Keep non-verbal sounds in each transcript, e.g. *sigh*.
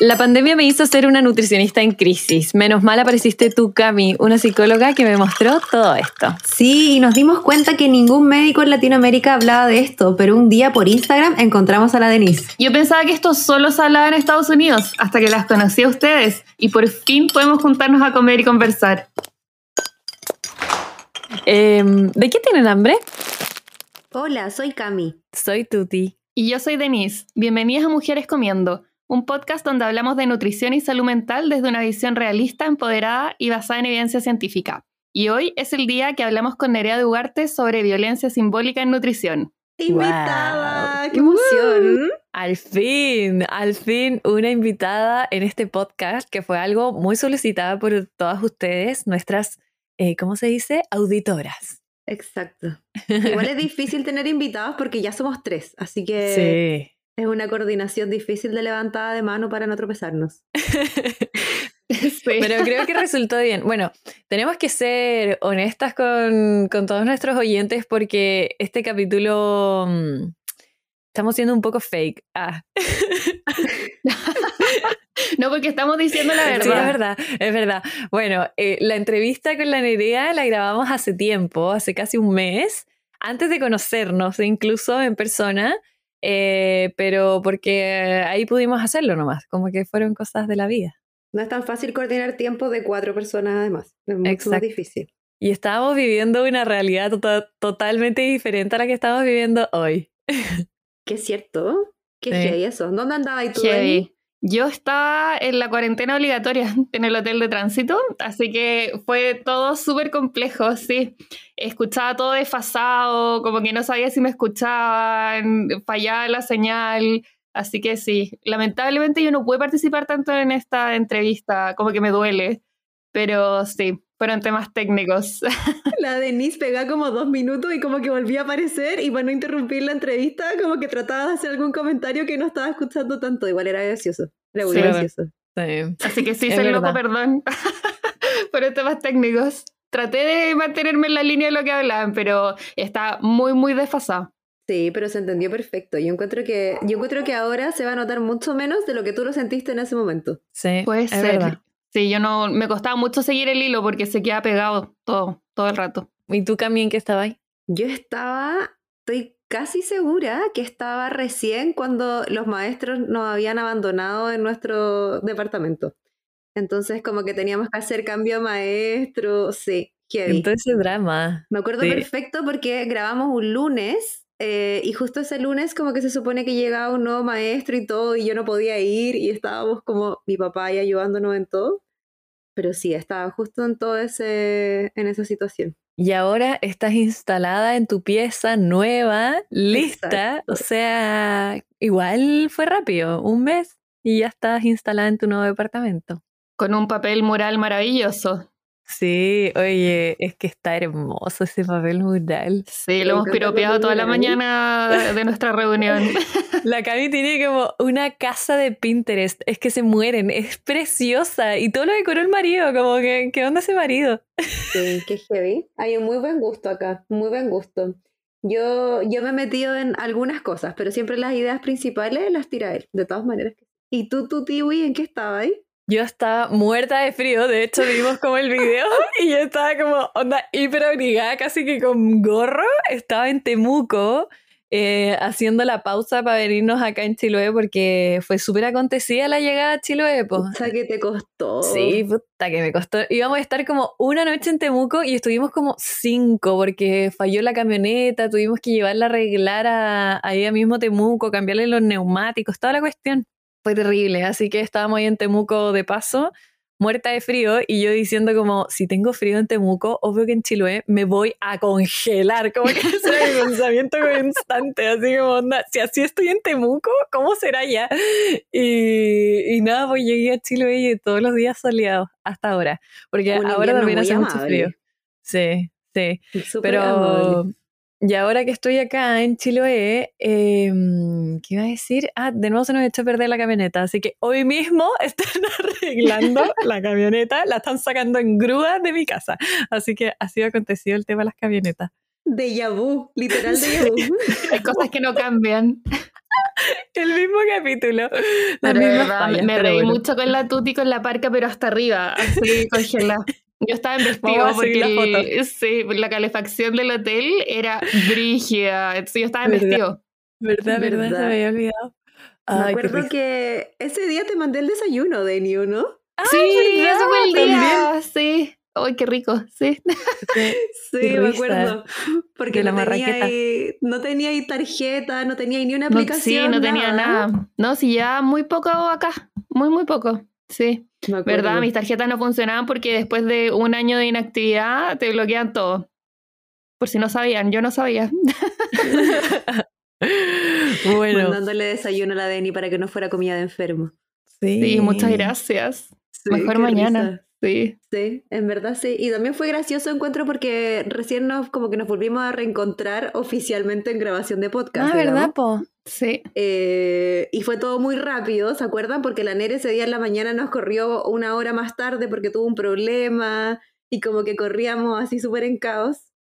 La pandemia me hizo ser una nutricionista en crisis. Menos mal apareciste tú, Cami, una psicóloga que me mostró todo esto. Sí, y nos dimos cuenta que ningún médico en Latinoamérica hablaba de esto, pero un día por Instagram encontramos a la Denise. Yo pensaba que esto solo se hablaba en Estados Unidos, hasta que las conocí a ustedes y por fin podemos juntarnos a comer y conversar. Em, ¿De qué tienen hambre? Hola, soy Cami. Soy Tuti. Y yo soy Denise. Bienvenidas a Mujeres Comiendo un podcast donde hablamos de nutrición y salud mental desde una visión realista, empoderada y basada en evidencia científica. Y hoy es el día que hablamos con Nerea de Ugarte sobre violencia simbólica en nutrición. ¡Invitada! ¡Qué emoción! al fin, al fin una invitada en este podcast que fue algo muy solicitado por todas ustedes, nuestras, eh, ¿cómo se dice? Auditoras. Exacto. Igual es difícil tener invitados porque ya somos tres, así que... Es una coordinación difícil de levantada de mano para no tropezarnos. *laughs* Pero creo que resultó bien. Bueno, tenemos que ser honestas con, todos nuestros oyentes porque este capítulo mm, estamos siendo un poco fake. Ah. *laughs* no, porque estamos diciendo la verdad. Sí, es verdad, es verdad. Bueno, eh, la entrevista con la Nerea la grabamos hace tiempo, hace casi un mes, antes de conocernos, incluso en persona. Eh, pero porque ahí pudimos hacerlo nomás, como que fueron cosas de la vida. No es tan fácil coordinar tiempo de cuatro personas además, es mucho más difícil. Y estábamos viviendo una realidad tota-, totalmente diferente a la que estamos viviendo hoy. *laughs* ¿Qué es cierto? ¿Qué sí. eso? ¿Dónde andabas tú? Yo estaba en la cuarentena obligatoria *laughs* en el hotel de tránsito, así que fue todo súper complejo, sí. Escuchaba todo desfasado, como que no sabía si me escuchaban, fallaba la señal, así que sí. Lamentablemente yo no pude participar tanto en esta entrevista, como que me duele, pero sí, fueron temas técnicos. *laughs* La Denise pegaba como dos minutos y como que volvía a aparecer y para no interrumpir la entrevista como que trataba de hacer algún comentario que no estaba escuchando tanto. Igual era gracioso. Era muy gracioso. Así que sí, soy loco, perdón *laughs* por temas técnicos. Traté de mantenerme en la línea de lo que hablaban, pero está muy, muy desfasado. Sí, pero se entendió perfecto. Yo encuentro que, yo encuentro que ahora se va a notar mucho menos de lo que tú lo sentiste en ese momento. Sí, puede ser. Sí, yo no, me costaba mucho seguir el hilo porque se queda pegado todo, todo el rato. ¿Y tú también qué estabas ahí? Yo estaba, estoy casi segura que estaba recién cuando los maestros nos habían abandonado en nuestro departamento. Entonces como que teníamos que hacer cambio maestro, sí. Heavy. Entonces drama. Me acuerdo perfecto porque grabamos un lunes eh, y justo ese lunes como que se supone que llegaba un nuevo maestro y todo y yo no podía ir y estábamos como mi papá ahí ayudándonos en todo. Pero sí, estaba justo en todo ese, en esa situación. Y ahora estás instalada en tu pieza nueva, lista. O sea, igual fue rápido, un mes y ya estás instalada en tu nuevo departamento. Con un papel mural maravilloso. Sí, oye, es que está hermoso ese papel mural. Sí, lo hemos piropeado toda la mañana de nuestra reunión. *laughs* La Cami tiene como una casa de Pinterest, es que se mueren, es preciosa y todo lo decoró el marido, como que, ¿qué onda ese marido? Sí, qué heavy. Hay un muy buen gusto acá, muy buen gusto. Yo, yo me he metido en algunas cosas, pero siempre las ideas principales las tira él, de todas maneras. ¿Y tú, tú, Tiwi, en qué estaba ahí? Yo estaba muerta de frío, de hecho vimos como el video *laughs* y yo estaba como onda hiper abrigada, casi que con gorro. Estaba en Temuco eh, haciendo la pausa para venirnos acá en Chiloé porque fue súper acontecida la llegada a Chiloé. O sea, que te costó. Sí, puta que me costó. Íbamos a estar como una noche en Temuco y estuvimos como cinco porque falló la camioneta, tuvimos que llevarla a arreglar a, ahí mismo Temuco, cambiarle los neumáticos, toda la cuestión fue terrible, así que estábamos ahí en Temuco de paso, muerta de frío, y yo diciendo como, si tengo frío en Temuco, obvio que en Chiloé me voy a congelar, como que *laughs* ese era mi pensamiento constante, así como, onda, si así estoy en Temuco, ¿cómo será ya? Y, y nada, pues llegué a Chiloé y todos los días soleados, hasta ahora, porque ahora también hace mucho frío. Sí, sí, pero... Y ahora que estoy acá en Chiloé, em, ¿qué iba a decir? Ah, de nuevo se nos echó a perder la camioneta, así que hoy mismo *laughs* están arreglando *laughs* la camioneta, la están sacando en grúa de mi casa. Así que ha sido acontecido el tema de las camionetas. De vu, literal de vu. *laughs* Hay cosas que no cambian. El mismo capítulo. Pero fallas, me reí bueno. mucho con la tuti con la parca, pero hasta arriba, así congelada. Yo estaba en vestido porque la sí, la calefacción del hotel era *laughs* brígida. Entonces yo estaba en ¿Verdad? vestido. ¿Verdad, verdad? Se ¿Verdad? me había olvidado. Me Ay, qué acuerdo que ese día te mandé el desayuno, Deni, ¿no? sí, ¿verdad? ese fue el día. Sí. Ay, qué rico. Sí. Sí. *laughs* Sí, Qué me acuerdo. Porque De la no, tenía ahí, no tenía ahí tarjeta, no tenía ahí ni una No, aplicación. sí, no tenía nada. No, sí, ya muy poco acá. Muy, muy poco. Sí. ¿Verdad? Mis tarjetas no funcionaban porque después de un año de inactividad te bloquean todo. Por si no sabían, yo no sabía. *laughs* bueno, Mandándole desayuno a la Deni para que no fuera comida de enfermo. sí. Sí, muchas gracias. Sí, Mejor mañana. risa. Sí. Sí, en verdad sí. Y también fue gracioso encuentro porque recién nos como que nos volvimos a reencontrar oficialmente en grabación de podcast. Ah, ¿verdad, po? Sí. Eh, y fue todo muy rápido, ¿se acuerdan? Porque la Nere ese día en la mañana nos corrió una hora más tarde porque tuvo un problema y como que corríamos así súper en caos.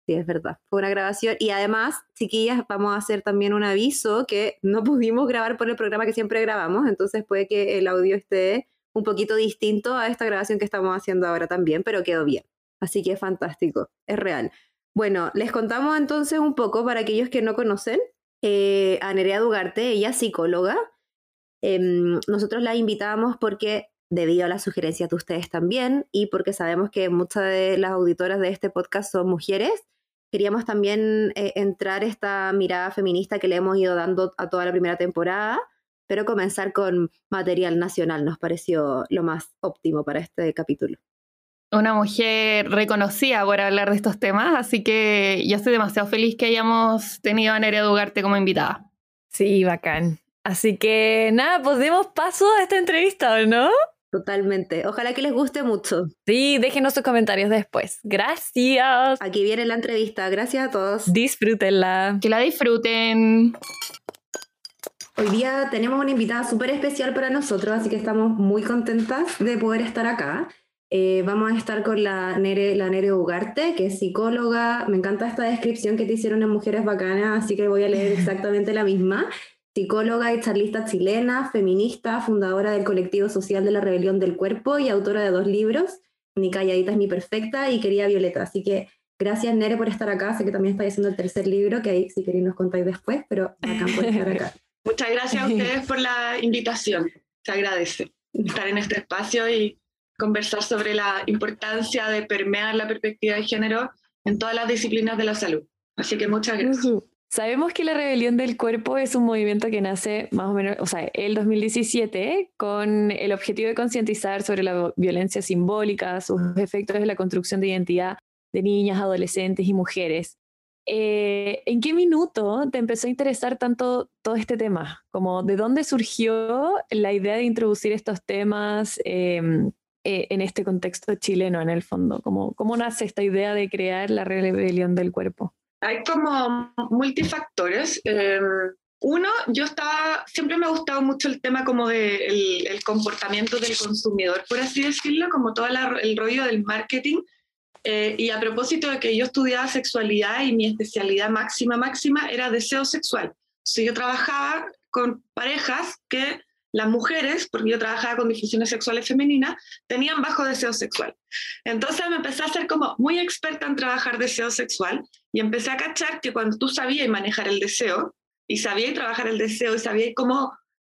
Sí, es verdad, fue una grabación. Y además, chiquillas, vamos a hacer también un aviso que no pudimos grabar por el programa que siempre grabamos, entonces puede que el audio esté un poquito distinto a esta grabación que estamos haciendo ahora también, pero quedó bien. Así que es fantástico, es real. Bueno, les contamos entonces un poco para aquellos que no conocen eh, a Nerea Dugarte, ella psicóloga. Em, nosotros la invitamos porque, debido a las sugerencias de ustedes también, y porque sabemos que muchas de las auditoras de este podcast son mujeres, queríamos también eh, entrar esta mirada feminista que le hemos ido dando a toda la primera temporada, pero comenzar con material nacional nos pareció lo más óptimo para este capítulo. Una mujer reconocida por hablar de estos temas, así que yo estoy demasiado feliz que hayamos tenido a Nerea Dugarte como invitada. Sí, bacán. Así que nada, pues demos paso a esta entrevista, ¿o no? Totalmente. Ojalá que les guste mucho. Sí, déjenos sus comentarios después. Gracias. Aquí viene la entrevista. Gracias a todos. Disfrútenla. Que la disfruten. Hoy día tenemos una invitada súper especial para nosotros, así que estamos muy contentas de poder estar acá. Eh, vamos a estar con la Nere, la Nere Ugarte, que es psicóloga. Me encanta esta descripción que te hicieron en Mujeres Bacanas, así que voy a leer exactamente la misma. Psicóloga y charlista chilena, feminista, fundadora del colectivo social de la rebelión del cuerpo y autora de dos libros, Ni calladitas ni perfecta y Querida Violeta. Así que gracias Nere por estar acá. Sé que también estáis haciendo el tercer libro, que ahí si queréis nos contáis después, pero bacán por estar acá. Muchas gracias a ustedes por la invitación. Se agradece estar en este espacio y conversar sobre la importancia de permear la perspectiva de género en todas las disciplinas de la salud. Así que muchas gracias. Sabemos que la rebelión del cuerpo es un movimiento que nace más o menos, o sea, el 2017, con el objetivo de concientizar sobre la violencia simbólica, sus efectos en la construcción de identidad de niñas, adolescentes y mujeres. Eh, ¿En qué minuto te empezó a interesar tanto todo este tema? Como, ¿De dónde surgió la idea de introducir estos temas eh, eh, en este contexto chileno, en el fondo? ¿Cómo, ¿Cómo nace esta idea de crear la rebelión del cuerpo? Hay como multifactores. Eh, uno, yo estaba, siempre me ha gustado mucho el tema como de el comportamiento del consumidor, por así decirlo, como todo la- el rollo del marketing. Eh, y a propósito de que yo estudiaba sexualidad y mi especialidad máxima, máxima era deseo sexual. Entonces yo trabajaba con parejas que las mujeres, porque yo trabajaba con disfunciones sexuales femeninas, tenían bajo deseo sexual. Entonces me empecé a ser como muy experta en trabajar deseo sexual y empecé a cachar que cuando tú sabías manejar el deseo y sabías trabajar el deseo y sabías cómo,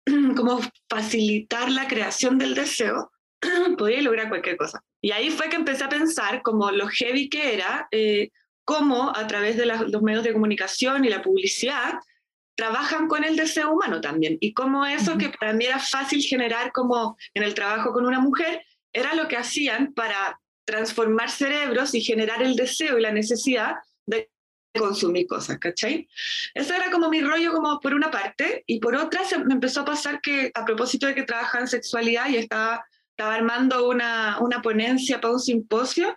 *clears throat* cómo facilitar la creación del deseo, *clears throat* podías lograr cualquier cosa. Y ahí fue que empecé a pensar como lo heavy que era, eh, cómo a través de las- los medios de comunicación y la publicidad trabajan con el deseo humano también. Y cómo eso que para mí era fácil generar como en el trabajo con una mujer, era lo que hacían para transformar cerebros y generar el deseo y la necesidad de consumir cosas, ¿cachai? Ese era como mi rollo como por una parte, y por otra se me empezó a pasar que a propósito de que trabajaba en sexualidad y estaba, estaba armando una, una ponencia para un simposio,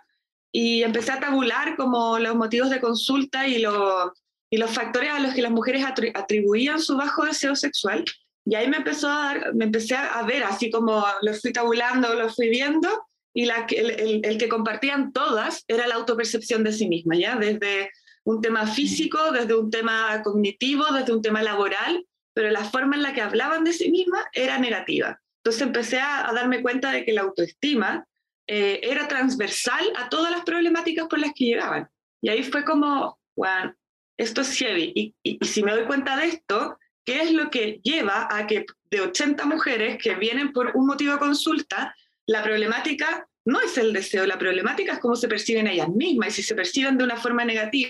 y empecé a tabular como los motivos de consulta y, lo- y los factores a los que las mujeres atri- atribuían su bajo deseo sexual. Y ahí me empezó a dar, me empecé a ver, así como lo fui tabulando, lo fui viendo, y la, el, el- el que compartían todas era la autopercepción de sí misma, ¿ya? Desde un tema físico, desde un tema cognitivo, desde un tema laboral, pero la forma en la que hablaban de sí mismas era negativa. Entonces empecé a, darme cuenta de que la autoestima eh, era transversal a todas las problemáticas por las que llegaban. Y ahí fue como, bueno, esto es heavy. Y, y, si me doy cuenta de esto, ¿qué es lo que lleva a que de 80 mujeres que vienen por un motivo de consulta, la problemática no es el deseo, la problemática es cómo se perciben ellas mismas. Y si se perciben de una forma negativa,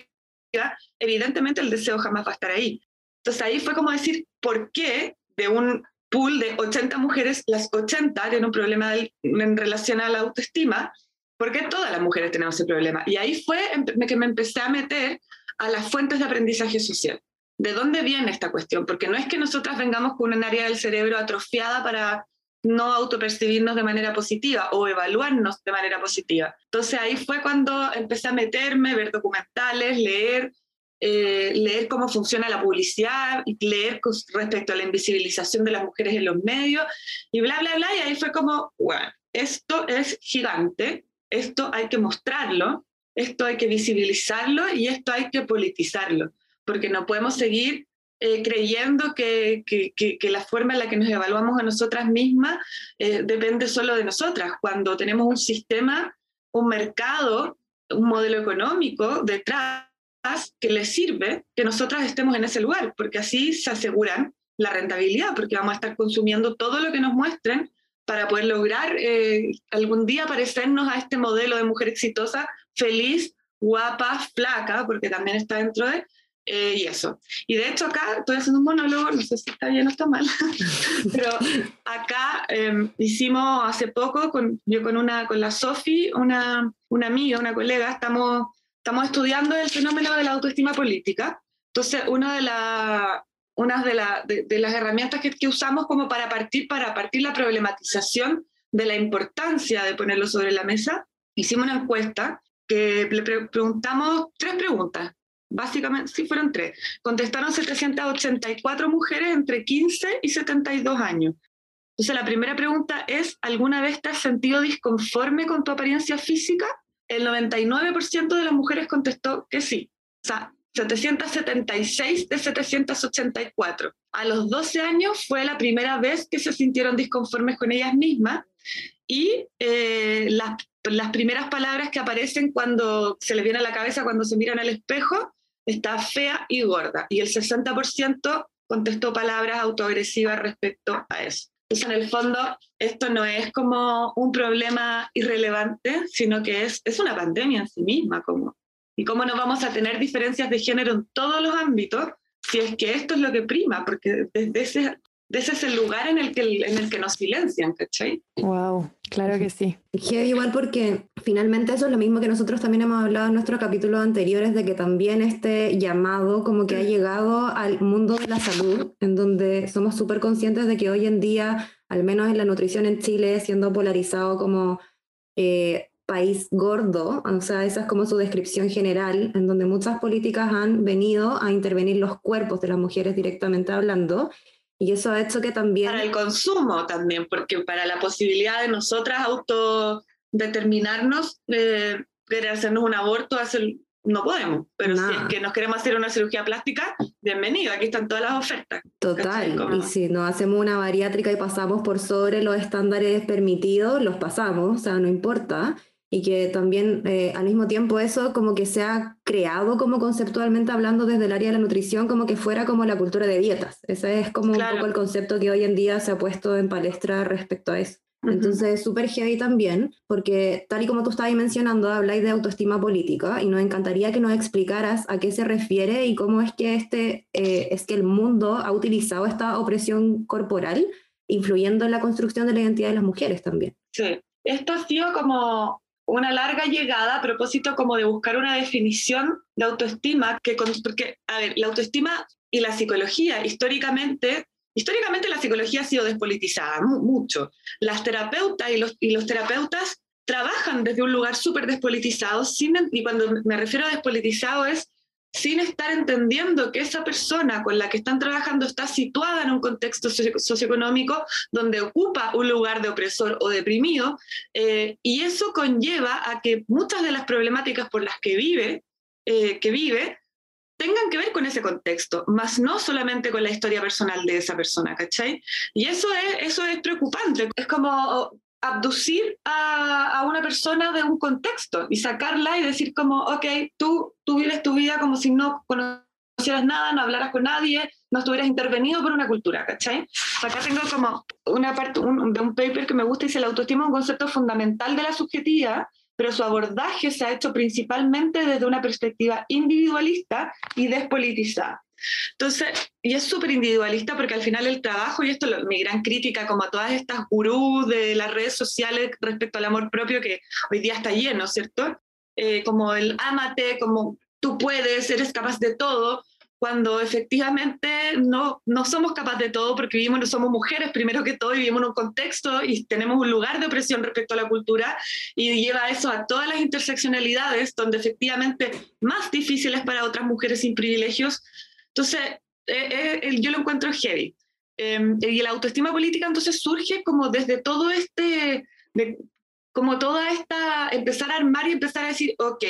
evidentemente el deseo jamás va a estar ahí. Entonces ahí fue como decir, ¿por qué de un pool de 80 mujeres, las 80 tienen un problema en relación a la autoestima? ¿Por qué todas las mujeres tenemos ese problema? Y ahí fue que me empecé a meter a las fuentes de aprendizaje social. ¿De dónde viene esta cuestión? Porque no es que nosotras vengamos con un área del cerebro atrofiada para no autopercibirnos de manera positiva o evaluarnos de manera positiva. Entonces ahí fue cuando empecé a meterme, ver documentales, leer, eh, leer cómo funciona la publicidad, leer respecto a la invisibilización de las mujeres en los medios y bla, bla, bla. Y ahí fue como, bueno, esto es gigante, esto hay que mostrarlo, esto hay que visibilizarlo y esto hay que politizarlo, porque no podemos seguir eh, creyendo que, que, que, la forma en la que nos evaluamos a nosotras mismas eh, depende solo de nosotras, cuando tenemos un sistema, un mercado, un modelo económico detrás que les sirve que nosotras estemos en ese lugar, porque así se aseguran la rentabilidad, porque vamos a estar consumiendo todo lo que nos muestren para poder lograr eh, algún día parecernos a este modelo de mujer exitosa, feliz, guapa, flaca, porque también está dentro de, eh, y eso. Y de hecho acá estoy haciendo un monólogo, no sé si está bien o está mal, *laughs* pero acá em, hicimos hace poco, con, yo con, una, con la Sofi, una, una amiga, una colega, estamos, estamos estudiando el fenómeno de la autoestima política. Entonces, una de, la, una de, la, de, las herramientas que, que, usamos como para partir, para partir la problematización de la importancia de ponerlo sobre la mesa, hicimos una encuesta que le preguntamos tres preguntas básicamente, sí fueron tres. Contestaron 784 mujeres entre 15 y 72 años. Entonces, la primera pregunta es, ¿alguna vez te has sentido disconforme con tu apariencia física? El 99% de las mujeres contestó que sí. O sea, 776 de 784. A los 12 años fue la primera vez que se sintieron disconformes con ellas mismas y eh, las, las primeras palabras que aparecen cuando se les viene a la cabeza cuando se miran al espejo está fea y gorda. Y el 60% contestó palabras autoagresivas respecto a eso. Entonces, en el fondo, esto no es como un problema irrelevante, sino que es, es una pandemia en sí misma. Como, y cómo no vamos a tener diferencias de género en todos los ámbitos si es que esto es lo que prima, porque desde ese ese es el lugar en el que, en el que nos silencian, ¿cachai? Wow, claro que sí. igual porque finalmente eso es lo mismo que nosotros también hemos hablado en nuestros capítulos anteriores, de que también este llamado como que ha llegado al mundo de la salud, en donde somos súper conscientes de que hoy en día, al menos en la nutrición en Chile, siendo polarizado como... Eh, país gordo, o sea, esa es como su descripción general, en donde muchas políticas han venido a intervenir los cuerpos de las mujeres directamente hablando, y eso ha hecho que también... Para el consumo también, porque para la posibilidad de nosotras autodeterminarnos, eh, querer hacernos un aborto, hacer, no podemos. Pero si es que nos queremos hacer una cirugía plástica, bienvenido, aquí están todas las ofertas. Total, y si nos hacemos una bariátrica y pasamos por sobre los estándares permitidos, los pasamos, o sea, no importa y que también eh, al mismo tiempo eso como que se ha creado como conceptualmente hablando desde el área de la nutrición como que fuera como la cultura de dietas. Ese es como un poco el concepto que hoy en día se ha puesto en palestra respecto a eso. Entonces es súper heavy también, porque tal y como tú estabas mencionando, habláis de autoestima política y nos encantaría que nos explicaras a qué se refiere y cómo es que, este, eh, es que el mundo ha utilizado esta opresión corporal influyendo en la construcción de la identidad de las mujeres también. Sí, esto ha sido como una larga llegada a propósito como de buscar una definición de autoestima, que porque, a ver, la autoestima y la psicología históricamente, históricamente la psicología ha sido despolitizada mucho. Las terapeutas y los, y los terapeutas trabajan desde un lugar súper despolitizado, y cuando me refiero a despolitizado es sin estar entendiendo que esa persona con la que están trabajando está situada en un contexto socioeconómico donde ocupa un lugar de opresor o deprimido, eh, y eso conlleva a que muchas de las problemáticas por las que vive, eh, que vive tengan que ver con ese contexto, más no solamente con la historia personal de esa persona, ¿cachai? Y eso es, eso es preocupante. Es como abducir a, a, una persona de un contexto y sacarla y decir como, ok, tú, tú vives tu vida como si no conocieras nada, no hablaras con nadie, no estuvieras intervenido por una cultura, ¿cachai? Acá tengo como una parte un, de un paper que me gusta y dice, la autoestima es un concepto fundamental de la subjetividad, pero su abordaje se ha hecho principalmente desde una perspectiva individualista y despolitizada. Entonces, y es súper individualista porque al final el trabajo, y esto es mi gran crítica como a todas estas gurús de las redes sociales respecto al amor propio que hoy día está lleno, ¿cierto? Eh, como el ámate, como tú puedes, eres capaz de todo, cuando efectivamente no, no somos capaces de todo porque vivimos, no somos mujeres primero que todo vivimos en un contexto y tenemos un lugar de opresión respecto a la cultura y lleva eso a todas las interseccionalidades donde efectivamente más difíciles para otras mujeres sin privilegios. Entonces, eh, eh, yo lo encuentro heavy. Em, y la autoestima política entonces surge como desde todo este, de, como toda esta, empezar a armar y empezar a decir, ok,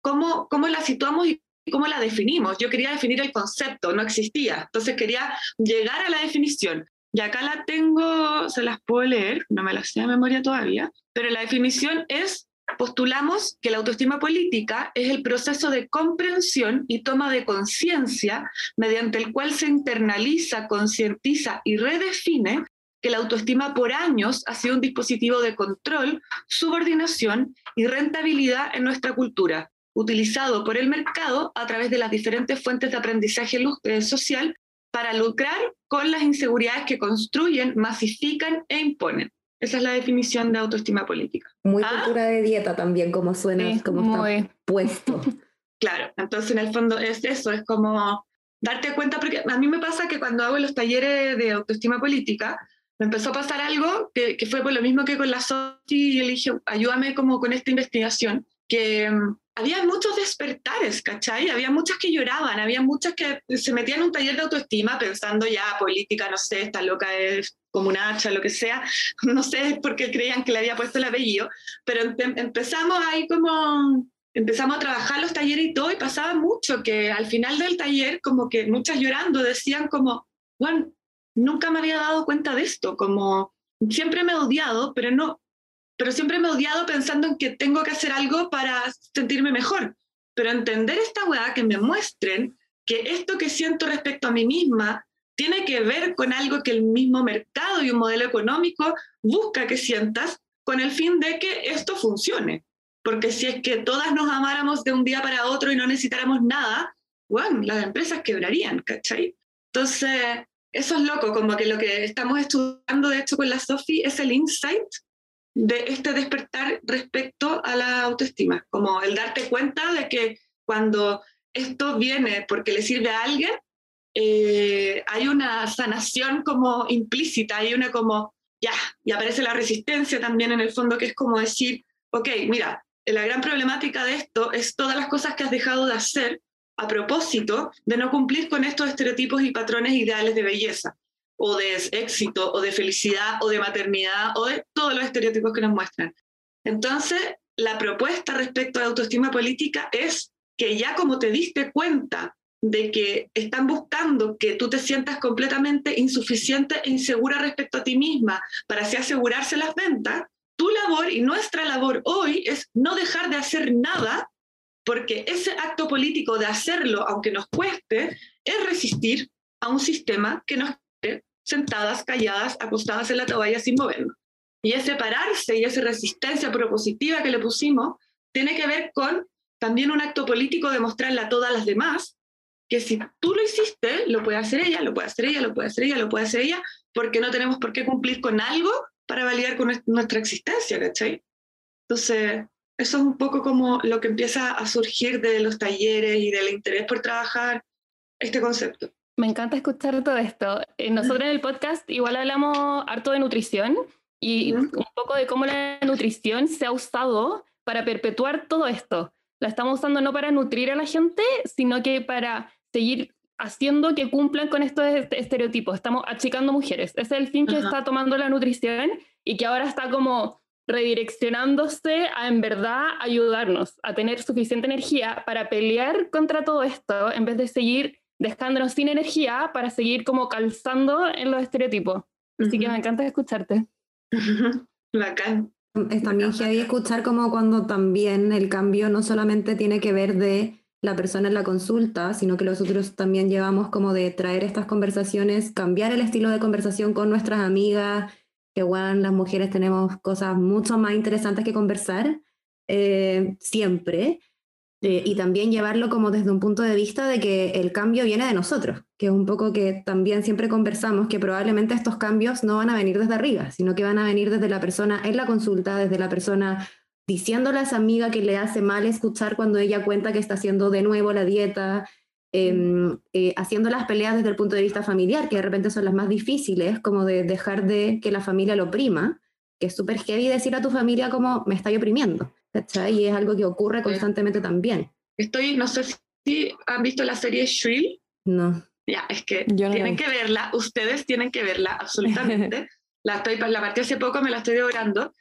¿cómo, cómo la situamos y cómo la definimos. Yo quería definir el concepto, no existía. Entonces quería llegar a la definición. Y acá la tengo, se las puedo leer, no me las sé de memoria todavía, pero la definición es, postulamos que la autoestima política es el proceso de comprensión y toma de conciencia mediante el cual se internaliza, concientiza y redefine que la autoestima por años ha sido un dispositivo de control, subordinación y rentabilidad en nuestra cultura, utilizado por el mercado a través de las diferentes fuentes de aprendizaje eh, social para lucrar con las inseguridades que construyen, masifican e imponen. Esa es la definición de autoestima política. Muy ¿Ah? cultura de dieta también, como suena, como está puesto. *laughs* Claro, entonces en el fondo es eso, es como darte cuenta, porque a mí me pasa que cuando hago los talleres de autoestima política, me empezó a pasar algo que, que fue por lo mismo que con la SOTI, y yo le dije, ayúdame como con esta investigación, que mm, había muchos despertares, ¿cachai? Había muchas que lloraban, había muchas que se metían en un taller de autoestima pensando ya política, no sé, esta loca es como una hacha, lo que sea, *laughs* no sé por qué creían que le había puesto el apellido, pero empezamos ahí como, empezamos a trabajar los talleres y todo, y pasaba mucho que al final del taller, como que muchas llorando decían como, bueno, nunca me había dado cuenta de esto, como siempre me he odiado, pero no, pero siempre me he odiado pensando en que tengo que hacer algo para sentirme mejor. Pero entender esta weá, que me muestren que esto que siento respecto a mí misma tiene que ver con algo que el mismo mercado y un modelo económico busca que sientas con el fin de que esto funcione. Porque si es que todas nos amáramos de un día para otro y no necesitáramos nada, bueno, las empresas quebrarían, ¿cachai? Entonces, eso es loco, como que lo que estamos estudiando, de hecho, con la Sofi es el insight de este despertar respecto a la autoestima, como el darte cuenta de que cuando esto viene porque le sirve a alguien, eh, hay una sanación como implícita, hay una como, ya, y aparece la resistencia también en el fondo, que es como decir, ok, mira, la gran problemática de esto es todas las cosas que has dejado de hacer a propósito de no cumplir con estos estereotipos y patrones ideales de belleza o de éxito, o de felicidad, o de maternidad, o de todos los estereotipos que nos muestran. Entonces, la propuesta respecto a autoestima política es que ya como te diste cuenta de que están buscando que tú te sientas completamente insuficiente e insegura respecto a ti misma para así asegurarse las ventas, tu labor y nuestra labor hoy es no dejar de hacer nada, porque ese acto político de hacerlo, aunque nos cueste, es resistir a un sistema que nos sentadas, calladas, acostadas en la toalla sin movernos. Y ese pararse y esa resistencia propositiva que le pusimos tiene que ver con también un acto político de mostrarle a todas las demás que si tú lo hiciste, lo puede hacer ella, lo puede hacer ella, lo puede hacer ella, lo puede hacer ella, porque no tenemos por qué cumplir con algo para validar con nuestra existencia, ¿cachai? Entonces, eso es un poco como lo que empieza a surgir de los talleres y del interés por trabajar este concepto. Me encanta escuchar todo esto. Eh, nosotros en el podcast igual hablamos harto de nutrición y un poco de cómo la nutrición se ha usado para perpetuar todo esto. La estamos usando no para nutrir a la gente, sino que para seguir haciendo que cumplan con estos estereotipos. Estamos achicando mujeres. Ese es el fin que está tomando la nutrición y que ahora está como redireccionándose a en verdad ayudarnos a tener suficiente energía para pelear contra todo esto, en vez de seguir dejándonos sin energía para seguir como calzando en los estereotipos. Así que me encanta escucharte. *laughs* Bacán. Es también heavy escuchar como cuando también el cambio no solamente tiene que ver de la persona en la consulta, sino que nosotros también llevamos como de traer estas conversaciones, cambiar el estilo de conversación con nuestras amigas, que bueno, las mujeres tenemos cosas mucho más interesantes que conversar, eh, siempre, eh, y también llevarlo como desde un punto de vista de que el cambio viene de nosotros, que es un poco que también siempre conversamos, que probablemente estos cambios no van a venir desde arriba, sino que van a venir desde la persona en la consulta, desde la persona diciéndole a esa amiga que le hace mal escuchar cuando ella cuenta que está haciendo de nuevo la dieta, em, eh, haciendo las peleas desde el punto de vista familiar, que de repente son las más difíciles, como de dejar de que la familia lo oprima, que es súper heavy decir a tu familia como me está oprimiendo, ¿cachai? Y es algo que ocurre constantemente también. Estoy, no sé si han visto la serie Shrill. No. Ya, es que tienen que verla, ustedes tienen que verla, absolutamente. *laughs* la, estoy, la partí hace poco, me la estoy devorando.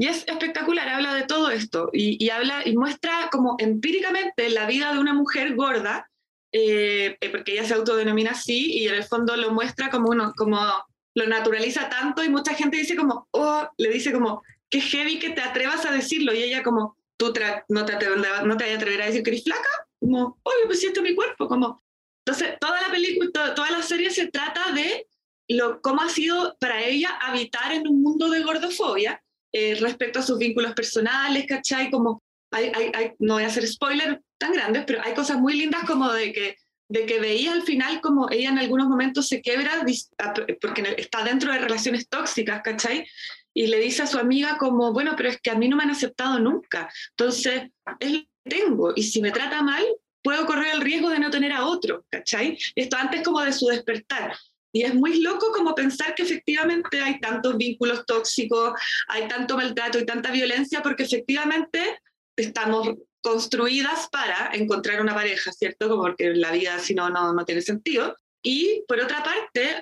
Y es espectacular, habla de todo esto y, habla y muestra como empíricamente la vida de una mujer gorda, eh, eh, porque ella se autodenomina así y en el fondo lo muestra como uno, como lo naturaliza tanto y mucha gente dice como, oh, le dice como, qué heavy que te atrevas a decirlo y ella como, tú no, te, no te vas a decir que eres flaca, como, oye, pues siento mi cuerpo, como. Entonces, toda la película, toda la serie se trata de lo, cómo ha sido para ella habitar en un mundo de gordofobia eh, respecto a sus vínculos personales, ¿cachai? Como, no voy a hacer spoiler tan grandes, pero hay cosas muy lindas como de que, de que veía al final como ella en algunos momentos se quebra porque está dentro de relaciones tóxicas, ¿cachai? Y le dice a su amiga como, bueno, pero es que a mí no me han aceptado nunca, entonces es lo que tengo, y si me trata mal, puedo correr el riesgo de no tener a otro, ¿cachai? Esto antes como de su despertar. Y es muy loco como pensar que efectivamente hay tantos vínculos tóxicos, hay tanto maltrato y tanta violencia, porque efectivamente estamos construidas para encontrar una pareja, ¿cierto? Como porque la vida si no, no, no tiene sentido. Y por otra parte,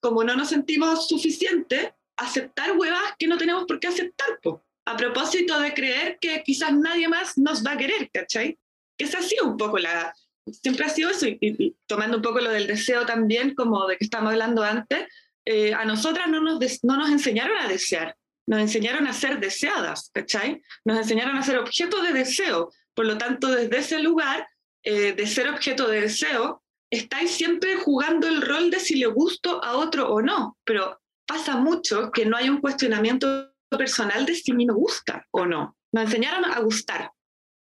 como no nos sentimos suficientes, aceptar huevas que no tenemos por qué aceptar, a propósito de creer que quizás nadie más nos va a querer, ¿cachai? Que ha sido un poco la, siempre ha sido eso, y, tomando un poco lo del deseo también, como de que estamos hablando antes, eh, a nosotras no nos, no nos enseñaron a desear, nos enseñaron a ser deseadas, ¿cachai? Nos enseñaron a ser objeto de deseo. Por lo tanto, desde ese lugar eh, de ser objeto de deseo, estáis siempre jugando el rol de si le gusto a otro o no, pero pasa mucho que no hay un cuestionamiento personal de si me gusta o no. Nos enseñaron a gustar,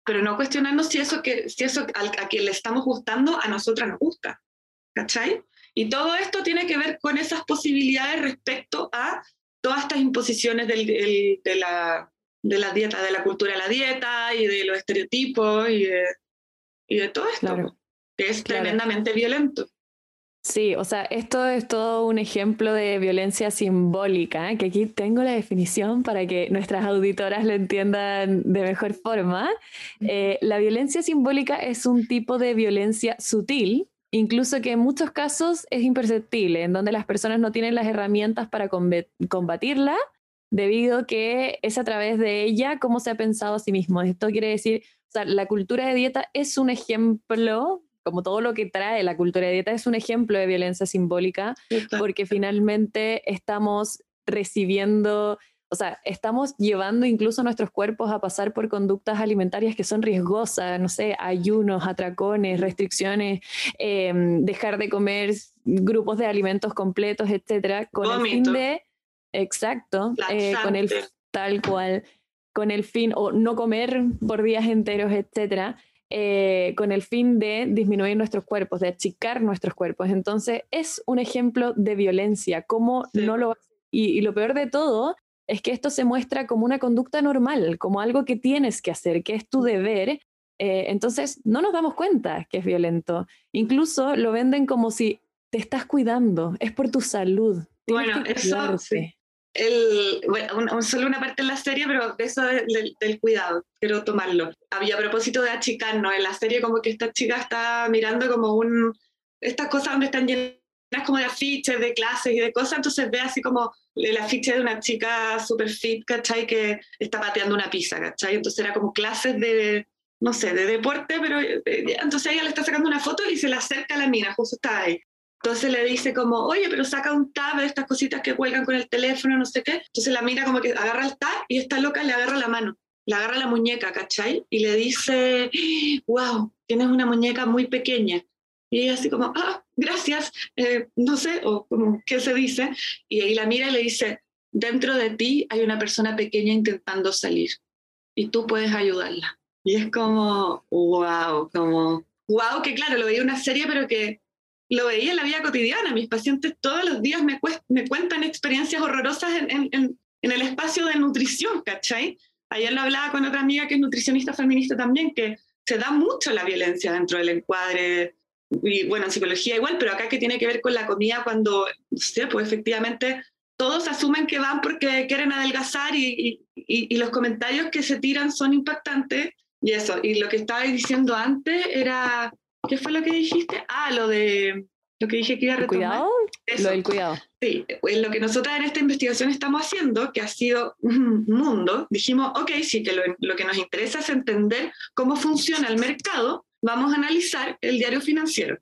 pero no cuestionarnos si eso, que, si eso a, quien le estamos gustando a nosotras nos gusta. ¿Cachai? Y todo esto tiene que ver con esas posibilidades respecto a todas estas imposiciones del, de, la, de la dieta, de la cultura de la dieta y de los estereotipos y de, y de todo esto, que es tremendamente violento. Sí, o sea, esto es todo un ejemplo de violencia simbólica, que aquí tengo la definición para que nuestras auditoras lo entiendan de mejor forma. Eh, la violencia simbólica es un tipo de violencia sutil, incluso que en muchos casos es imperceptible, en donde las personas no tienen las herramientas para combatirla, debido a que es a través de ella cómo se ha pensado a sí mismo. Esto quiere decir, o sea, la cultura de dieta es un ejemplo como todo lo que trae la cultura de dieta, es un ejemplo de violencia simbólica, porque finalmente estamos recibiendo, o sea, estamos llevando incluso nuestros cuerpos a pasar por conductas alimentarias que son riesgosas, no sé, ayunos, atracones, restricciones, em, dejar de comer grupos de alimentos completos, etcétera, con el fin de, exacto, eh, con el tal cual, con el fin, o no comer por días enteros, etcétera eh, con el fin de disminuir nuestros cuerpos, de achicar nuestros cuerpos. Entonces, es un ejemplo de violencia, cómo no lo... Y, y lo peor de todo es que esto se muestra como una conducta normal, como algo que tienes que hacer, que es tu deber. Eh, entonces, no nos damos cuenta que es violento. Incluso lo venden como si te estás cuidando, es por tu salud. Bueno, eso sí el, bueno, solo una parte en la serie, pero de eso del, cuidado, quiero tomarlo. Había a propósito de achicarnos, en la serie como que esta chica está mirando como un, estas cosas donde están llenas como de afiches de clases y de cosas, entonces ve así como el afiche de una chica super fit, ¿cachai? Que está pateando una pizza, ¿cachai? Entonces era como clases de, no sé, de deporte, pero eh, entonces ella le está sacando una foto y se le acerca a la mina, justo está ahí. Entonces le dice como, oye, pero saca un tab de estas cositas que cuelgan con el teléfono, no sé qué. Entonces la mina como que agarra el tab y esta loca le agarra la mano, le agarra la muñeca, ¿cachai? Y le dice, wow, tienes una muñeca muy pequeña. Y ella así como, ah, gracias, eh, no sé, o como, ¿qué se dice? Y ahí la mira y le dice, dentro de ti hay una persona pequeña intentando salir y tú puedes ayudarla. Y es como, wow, como, wow, que claro, lo veía una serie, pero que lo veía en la vida cotidiana. Mis pacientes todos los días me, cuentan experiencias horrorosas en, el espacio de nutrición, ¿cachai? Ayer lo hablaba con otra amiga que es nutricionista feminista también, que se da mucho la violencia dentro del encuadre, y bueno, en psicología igual, pero acá que tiene que ver con la comida cuando, no sé, pues efectivamente todos asumen que van porque quieren adelgazar y, los comentarios que se tiran son impactantes y eso, y lo que estaba diciendo antes era, ¿qué fue lo que dijiste? Ah, lo de, lo que dije que iba a retomar. ¿Cuidado? Eso. Lo del cuidado. Sí, pues lo que nosotras en esta investigación estamos haciendo, que ha sido un mundo, dijimos, ok, sí, que lo, lo que nos interesa es entender cómo funciona el mercado, vamos a analizar el diario financiero.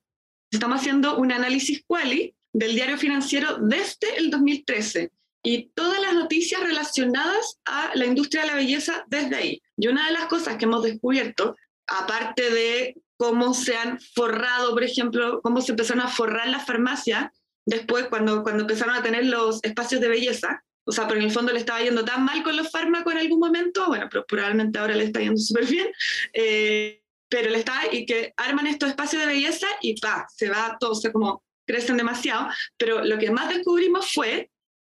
Estamos haciendo un análisis quali del diario financiero desde el 2013 y todas las noticias relacionadas a la industria de la belleza desde ahí. Y una de las cosas que hemos descubierto, aparte de cómo se han forrado, por ejemplo, cómo se empezaron a forrar las farmacias después cuando, cuando empezaron a tener los espacios de belleza, o sea, pero en el fondo le estaba yendo tan mal con los fármacos en algún momento, bueno, pero probablemente ahora le está yendo súper bien, eh, pero le está, y que arman estos espacios de belleza y pa, se va todo, o sea, como crecen demasiado, pero lo que más descubrimos fue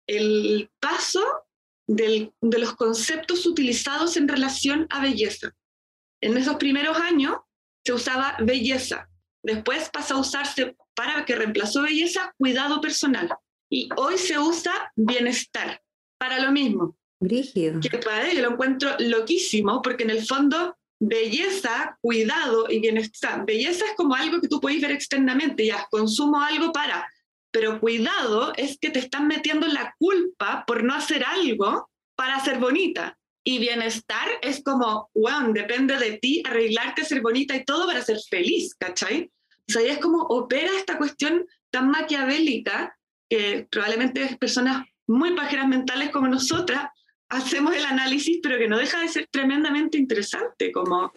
el paso del, de los conceptos utilizados en relación a belleza. En esos primeros años se usaba belleza, después pasó a usarse para que reemplazó belleza, cuidado personal. Y hoy se usa bienestar, para lo mismo. Brígido. Que para yo lo encuentro loquísimo, porque en el fondo belleza, cuidado y bienestar. Belleza es como algo que tú puedes ver externamente, ya consumo algo para, pero cuidado es que te están metiendo la culpa por no hacer algo para ser bonita. Y bienestar es como, wow, depende de ti arreglarte, ser bonita y todo para ser feliz, ¿cachai? O sea, es como opera esta cuestión tan maquiavélica que probablemente personas muy pajeras mentales como nosotras hacemos el análisis, pero que no deja de ser tremendamente interesante, como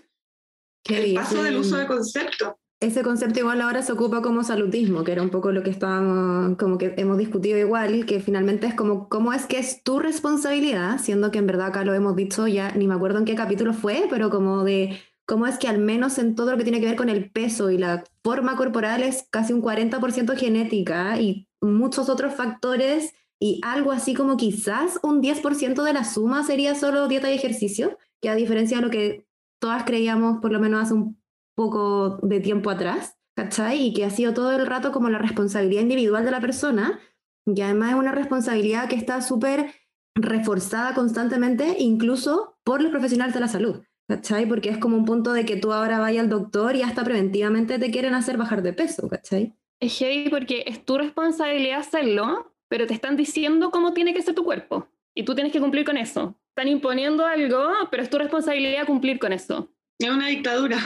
el paso del uso de conceptos. Ese concepto igual ahora se ocupa como saludismo, que era un poco lo que estábamos, como que hemos discutido igual, que finalmente es como cómo es que es tu responsabilidad, siendo que en verdad acá lo hemos dicho ya, ni me acuerdo en qué capítulo fue, pero como de cómo es que al menos en todo lo que tiene que ver con el peso y la forma corporal es casi un 40% genética y muchos otros factores y algo así como quizás un 10% de la suma sería solo dieta y ejercicio, que a diferencia de lo que todas creíamos por lo menos hace un poco de tiempo atrás, ¿cachai? Y que ha sido todo el rato como la responsabilidad individual de la persona, y además es una responsabilidad que está súper reforzada constantemente, incluso por los profesionales de la salud, ¿cachai? Porque es como un punto de que tú ahora vayas al doctor y hasta preventivamente te quieren hacer bajar de peso, ¿cachai? Es heavy porque es tu responsabilidad hacerlo, pero te están diciendo cómo tiene que ser tu cuerpo y tú tienes que cumplir con eso. Están imponiendo algo, pero es tu responsabilidad cumplir con eso. Es una dictadura.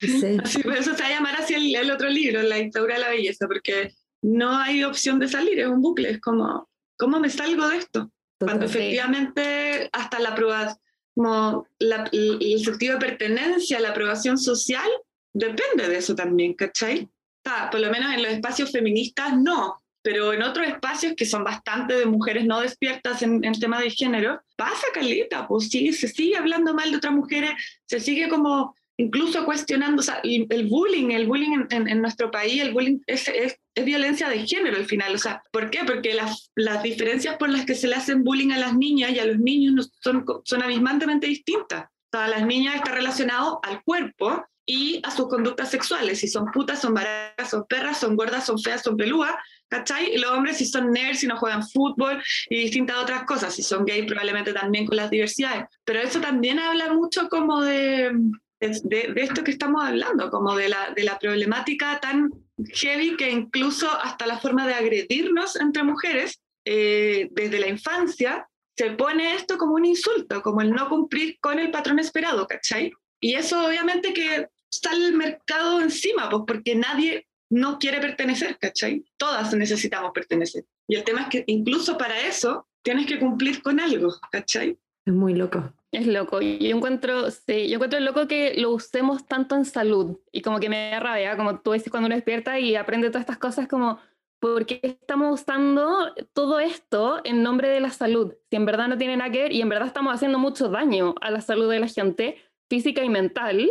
Sí. Así, por eso se va a llamar así el, el, otro libro, La dictadura de la belleza, porque no hay opción de salir, es un bucle, es como, ¿cómo me salgo de esto? Cuando efectivamente hasta la aprobación, como la, el sentido de pertenencia, la aprobación social, depende de eso también, ¿cachai? Ah, por lo menos en los espacios feministas no, pero en otros espacios que son bastante de mujeres no despiertas en, en tema de género, pasa caleta, pues sí, se sigue hablando mal de otras mujeres, se sigue como incluso cuestionando, o sea, el, bullying, el bullying en, en, en, nuestro país, el bullying es, es, es, violencia de género al final, o sea, ¿por qué? Porque las, las diferencias por las que se le hacen bullying a las niñas y a los niños son, son abismantemente distintas. O sea, las niñas está relacionado al cuerpo y a sus conductas sexuales, si son putas, son baratas, son perras, son gordas, son feas, son pelúas, ¿cachai? Y los hombres si son nerds, si no juegan fútbol y distintas otras cosas, si son gays probablemente también con las diversidades. Pero eso también habla mucho como de, de, de, esto que estamos hablando, como de la, de la problemática tan heavy que incluso hasta la forma de agredirnos entre mujeres eh, desde la infancia se pone esto como un insulto, como el no cumplir con el patrón esperado, ¿cachai? Y eso obviamente que sale el mercado encima, pues porque nadie no quiere pertenecer, ¿cachai? Todas necesitamos pertenecer. Y el tema es que incluso para eso tienes que cumplir con algo, ¿cachai? Es muy loco. Es loco. Yo encuentro, sí, yo encuentro loco que lo usemos tanto en salud y como que me da rabia, como tú dices cuando uno despierta y aprende todas estas cosas como, ¿por qué estamos usando todo esto en nombre de la salud? Si en verdad no tiene nada que ver y en verdad estamos haciendo mucho daño a la salud de la gente física y mental,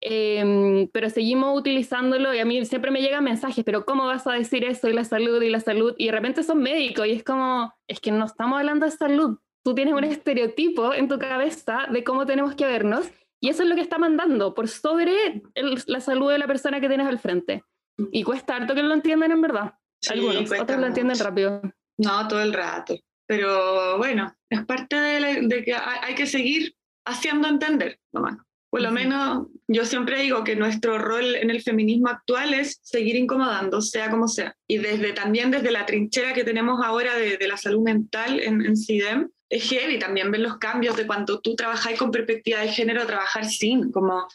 em, pero seguimos utilizándolo y a mí siempre me llegan mensajes, pero ¿cómo vas a decir eso y la salud y la salud? Y de repente son médicos y es como, es que no estamos hablando de salud, tú tienes un estereotipo en tu cabeza de cómo tenemos que vernos y eso es lo que está mandando por sobre la salud de la persona que tienes al frente. Y cuesta harto que lo entiendan en verdad. Algunos, otros lo entienden rápido. No, todo el rato. Pero bueno, es parte de, que hay, que seguir haciendo entender, nomás. Por lo menos yo siempre digo que nuestro rol en el feminismo actual es seguir incomodando, sea como sea. Y desde también desde la trinchera que tenemos ahora de, de la salud mental en, en CIDEM, es heavy también ver los cambios de cuando tú trabajas con perspectiva de género a trabajar sin, como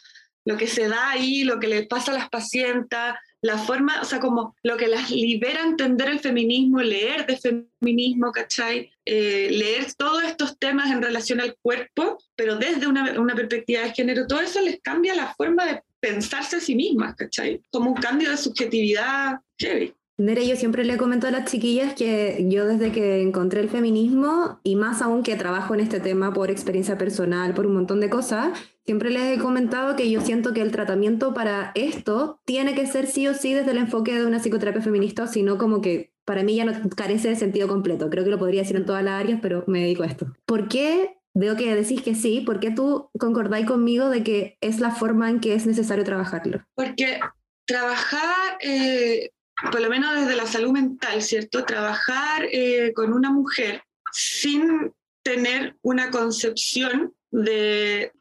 lo que se da ahí, lo que le pasa a las pacientes, la forma, o sea, como lo que las libera a entender el feminismo, leer de feminismo, ¿cachai? Eh, leer todos estos temas en relación al cuerpo, pero desde una, una, perspectiva de género, todo eso les cambia la forma de pensarse a sí mismas, ¿cachai? Como un cambio de subjetividad heavy. Nere, yo siempre le comento a las chiquillas que yo desde que encontré el feminismo, y más aún que trabajo en este tema por experiencia personal, por un montón de cosas, siempre les he comentado que yo siento que el tratamiento para esto tiene que ser sí o sí desde el enfoque de una psicoterapia feminista, sino como que para mí ya no carece de sentido completo. Creo que lo podría decir en todas las áreas, pero me dedico a esto. ¿Por qué veo que decís que sí? ¿Por qué tú concordáis conmigo de que es la forma en que es necesario trabajarlo? Porque trabajar eh, por lo menos desde la salud mental, ¿cierto? Trabajar eh, con una mujer sin tener una concepción de,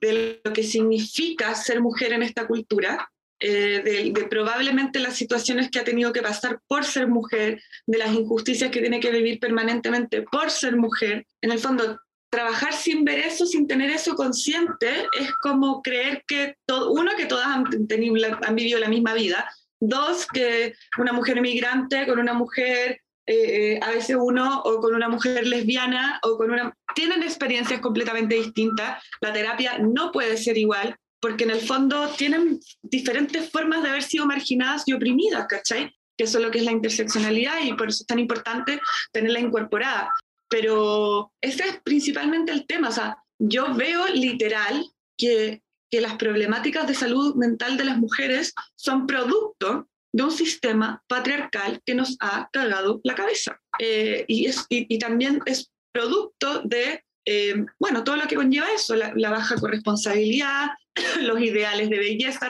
lo que significa ser mujer en esta cultura, eh, de, probablemente las situaciones que ha tenido que pasar por ser mujer, de las injusticias que tiene que vivir permanentemente por ser mujer. En el fondo, trabajar sin ver eso, sin tener eso consciente, es como creer que, todo, uno, que todas han vivido la misma vida, Dos, que una mujer migrante con una mujer, eh, a veces uno, o con una mujer lesbiana, o con una... Tienen experiencias completamente distintas. La terapia no puede ser igual, porque en el fondo tienen diferentes formas de haber sido marginadas y oprimidas, ¿cachai? Que eso es lo que es la interseccionalidad y por eso es tan importante tenerla incorporada. Pero ese es principalmente el tema. O sea, yo veo literal que que las problemáticas de salud mental de las mujeres son producto de un sistema patriarcal que nos ha cagado la cabeza. Eh, y, es, y, también es producto de, eh, bueno, todo lo que conlleva eso, la, baja corresponsabilidad, *coughs* los ideales de belleza,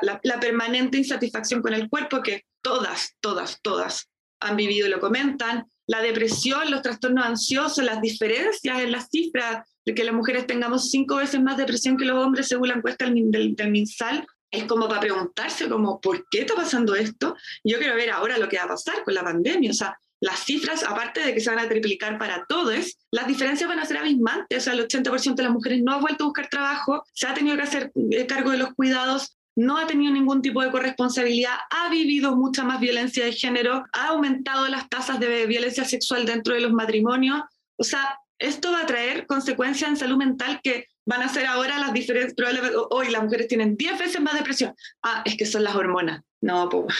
la, la, permanente insatisfacción con el cuerpo que todas, todas, todas han vivido y lo comentan, la depresión, los trastornos ansiosos, las diferencias en las cifras de que las mujeres tengamos cinco veces más depresión que los hombres según la encuesta del, del, MinSal, es como para preguntarse como, ¿por qué está pasando esto? Yo quiero ver ahora lo que va a pasar con la pandemia, o sea, las cifras, aparte de que se van a triplicar para todos, las diferencias van a ser abismantes. O sea, el 80% de las mujeres no ha vuelto a buscar trabajo, se ha tenido que hacer eh, cargo de los cuidados, no ha tenido ningún tipo de corresponsabilidad, ha vivido mucha más violencia de género, ha aumentado las tasas de violencia sexual dentro de los matrimonios. O sea, esto va a traer consecuencias en salud mental que van a ser ahora las diferentes, hoy las mujeres tienen 10 veces más depresión. Ah, es que son las hormonas. No, pues,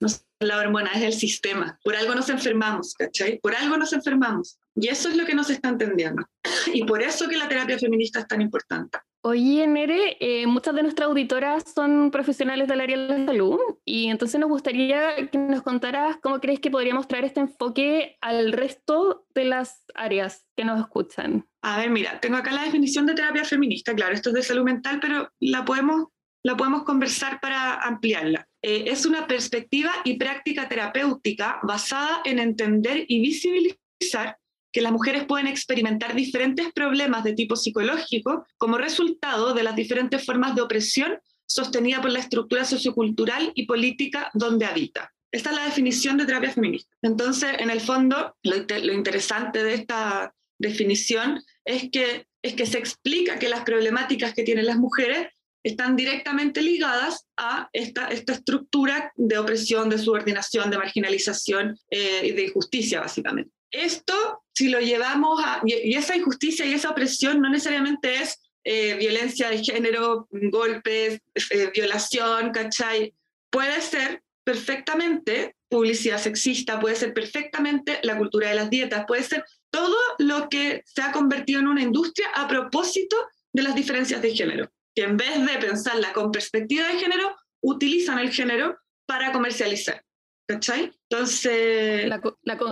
no son las hormonas, es el sistema. Por algo nos enfermamos, ¿cachai? Por algo nos enfermamos. Y eso es lo que no se está entendiendo. Y por eso que la terapia feminista es tan importante. Oye, Nere, eh, muchas de nuestras auditoras son profesionales del área de la salud y entonces nos gustaría que nos contaras cómo crees que podríamos traer este enfoque al resto de las áreas que nos escuchan. A ver, mira, tengo acá la definición de terapia feminista, claro, esto es de salud mental, pero la podemos, la podemos conversar para ampliarla. Eh, es una perspectiva y práctica terapéutica basada en entender y visibilizar que las mujeres pueden experimentar diferentes problemas de tipo psicológico como resultado de las diferentes formas de opresión sostenida por la estructura sociocultural y política donde habita. Esta es la definición de terapia feminista. Entonces, en el fondo, lo, interesante de esta definición es que, es que se explica que las problemáticas que tienen las mujeres están directamente ligadas a esta, esta estructura de opresión, de subordinación, de marginalización eh, y de injusticia, básicamente. Esto, si lo llevamos a... Y, esa injusticia y esa opresión no necesariamente es eh, violencia de género, golpes, eh, violación, ¿cachai? Puede ser perfectamente publicidad sexista, puede ser perfectamente la cultura de las dietas, puede ser todo lo que se ha convertido en una industria a propósito de las diferencias de género que en vez de pensarla con perspectiva de género, utilizan el género para comercializar. ¿Cachai? Entonces... La,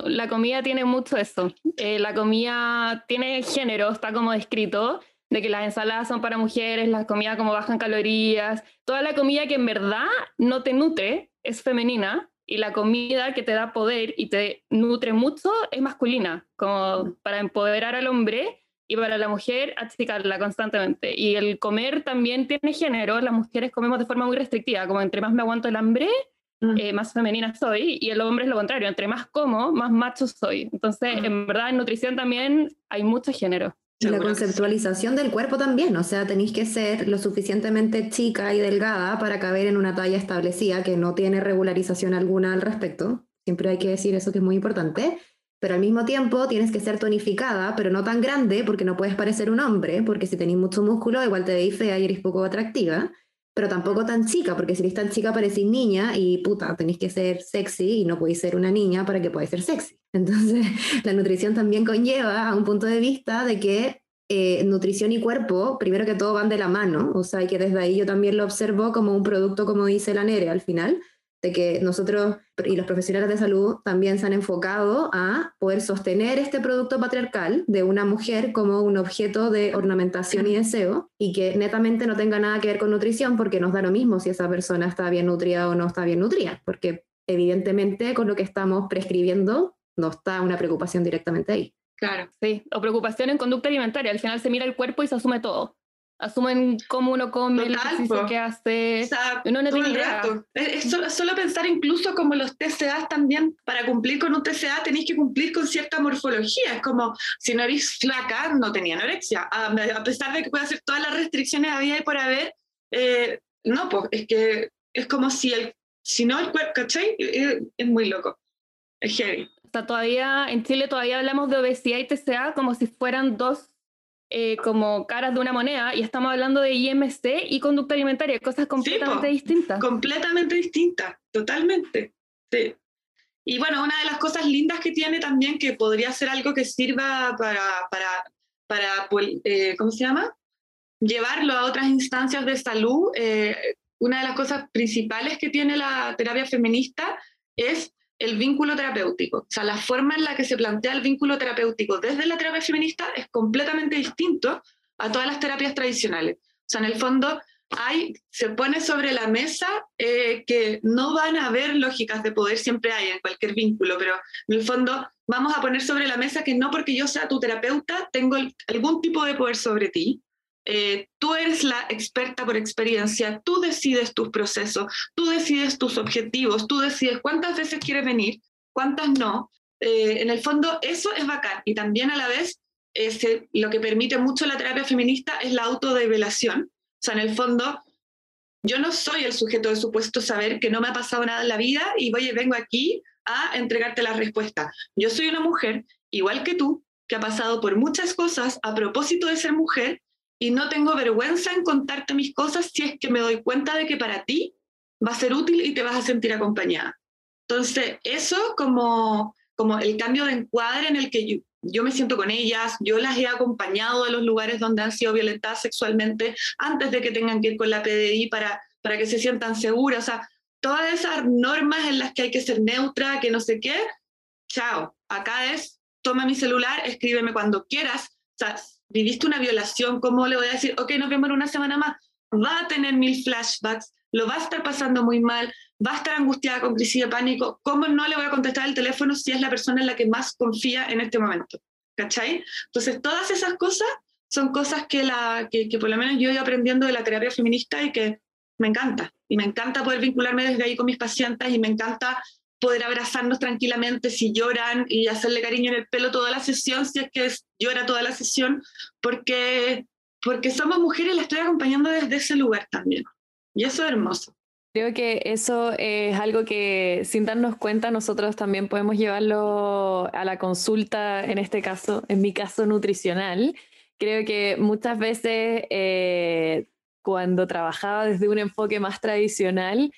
la, comida tiene mucho eso. Eh, la comida tiene género, está como descrito, de que las ensaladas son para mujeres, las comidas como bajan calorías, toda la comida que en verdad no te nutre es femenina y la comida que te da poder y te nutre mucho es masculina, como para empoderar al hombre y para la mujer achicarla constantemente. Y el comer también tiene género, las mujeres comemos de forma muy restrictiva, como entre más me aguanto el hambre. Eh, más femenina soy, y el hombre es lo contrario, entre más como, más macho soy. Entonces, mm. en verdad, en nutrición también hay mucho género. Y la conceptualización del cuerpo también, o sea, tenéis que ser lo suficientemente chica y delgada para caber en una talla establecida que no tiene regularización alguna al respecto. Siempre hay que decir eso que es muy importante pero al mismo tiempo tienes que ser tonificada, pero no tan grande porque no puedes parecer un hombre, porque si tenés mucho músculo igual te veis fea y eres poco atractiva, pero tampoco tan chica, porque si eres tan chica parecís niña y puta, tenéis que ser sexy y no podéis ser una niña para que podáis ser sexy. *laughs* Entonces, la nutrición también conlleva a un punto de vista de que eh, nutrición y cuerpo, primero que todo, van de la mano, o sea, y que desde ahí yo también lo observo como un producto, como dice la Nere al final, de que nosotros y los profesionales de salud también se han enfocado a poder sostener este producto patriarcal de una mujer como un objeto de ornamentación y deseo y que netamente no tenga nada que ver con nutrición porque nos da lo mismo si esa persona está bien nutrida o no está bien nutrida, porque evidentemente con lo que estamos prescribiendo no está una preocupación directamente ahí. Claro, sí, o preocupación en conducta alimentaria, al final se mira el cuerpo y se asume todo asumen cómo uno come, el ejercicio que hace. uno no tiene idea. Es, solo, pensar incluso como los TCA también, para cumplir con un TCA tenéis que cumplir con cierta morfología. Es como, si no eres flaca, no tenía anorexia. A, pesar de que puede hacer todas las restricciones había y por haber, eh, no, pues es que es como si el, si no el cuerpo, ¿cachai? Es, muy loco. Es heavy. O todavía, en Chile todavía hablamos de obesidad y TCA como si fueran dos eh, como caras de una moneda y estamos hablando de IMC y conducta alimentaria, cosas completamente distintas. Completamente distintas, totalmente. Sí. Y bueno, una de las cosas lindas que tiene también, que podría ser algo que sirva para, para, para eh, ¿cómo se llama? Llevarlo a otras instancias de salud. Eh, una de las cosas principales que tiene la terapia feminista es el vínculo terapéutico. O sea, la forma en la que se plantea el vínculo terapéutico desde la terapia feminista es completamente distinto a todas las terapias tradicionales. O sea, en el fondo hay, se pone sobre la mesa eh, que no van a haber lógicas de poder, siempre hay en cualquier vínculo, pero en el fondo vamos a poner sobre la mesa que no porque yo sea tu terapeuta tengo algún tipo de poder sobre ti, eh, tú eres la experta por experiencia, tú decides tus procesos, tú decides tus objetivos, tú decides cuántas veces quieres venir, cuántas no. Eh, en el fondo eso es bacán y también a la vez lo que permite mucho la terapia feminista es la autodevelación. O sea, en el fondo yo no soy el sujeto de supuesto saber que no me ha pasado nada en la vida y voy, vengo aquí a entregarte la respuesta. Yo soy una mujer, igual que tú, que ha pasado por muchas cosas a propósito de ser mujer y no tengo vergüenza en contarte mis cosas si es que me doy cuenta de que para ti va a ser útil y te vas a sentir acompañada. Entonces, eso como, como el cambio de encuadre en el que yo, me siento con ellas, yo las he acompañado a los lugares donde han sido violentadas sexualmente antes de que tengan que ir con la PDI para, para que se sientan seguras. O sea, todas esas normas en las que hay que ser neutra, que no sé qué, chao, acá es, toma mi celular, escríbeme cuando quieras. O sea, viviste una violación, ¿cómo le voy a decir, ok, nos vemos en una semana más? Va a tener mil flashbacks, lo va a estar pasando muy mal, va a estar angustiada con crisis de pánico. ¿Cómo no le voy a contestar el teléfono si es la persona en la que más confía en este momento? ¿Cachai? Entonces, todas esas cosas son cosas que, la, que, por lo menos yo he ido aprendiendo de la terapia feminista y que me encanta. Y me encanta poder vincularme desde ahí con mis pacientes y me encanta poder abrazarnos tranquilamente si lloran y hacerle cariño en el pelo toda la sesión, si es que llora toda la sesión, porque, porque somos mujeres y la estoy acompañando desde ese lugar también. Y eso es hermoso. Creo que eso es algo que sin darnos cuenta nosotros también podemos llevarlo a la consulta, en este caso, en mi caso nutricional. Creo que muchas veces eh, cuando trabajaba desde un enfoque más tradicional,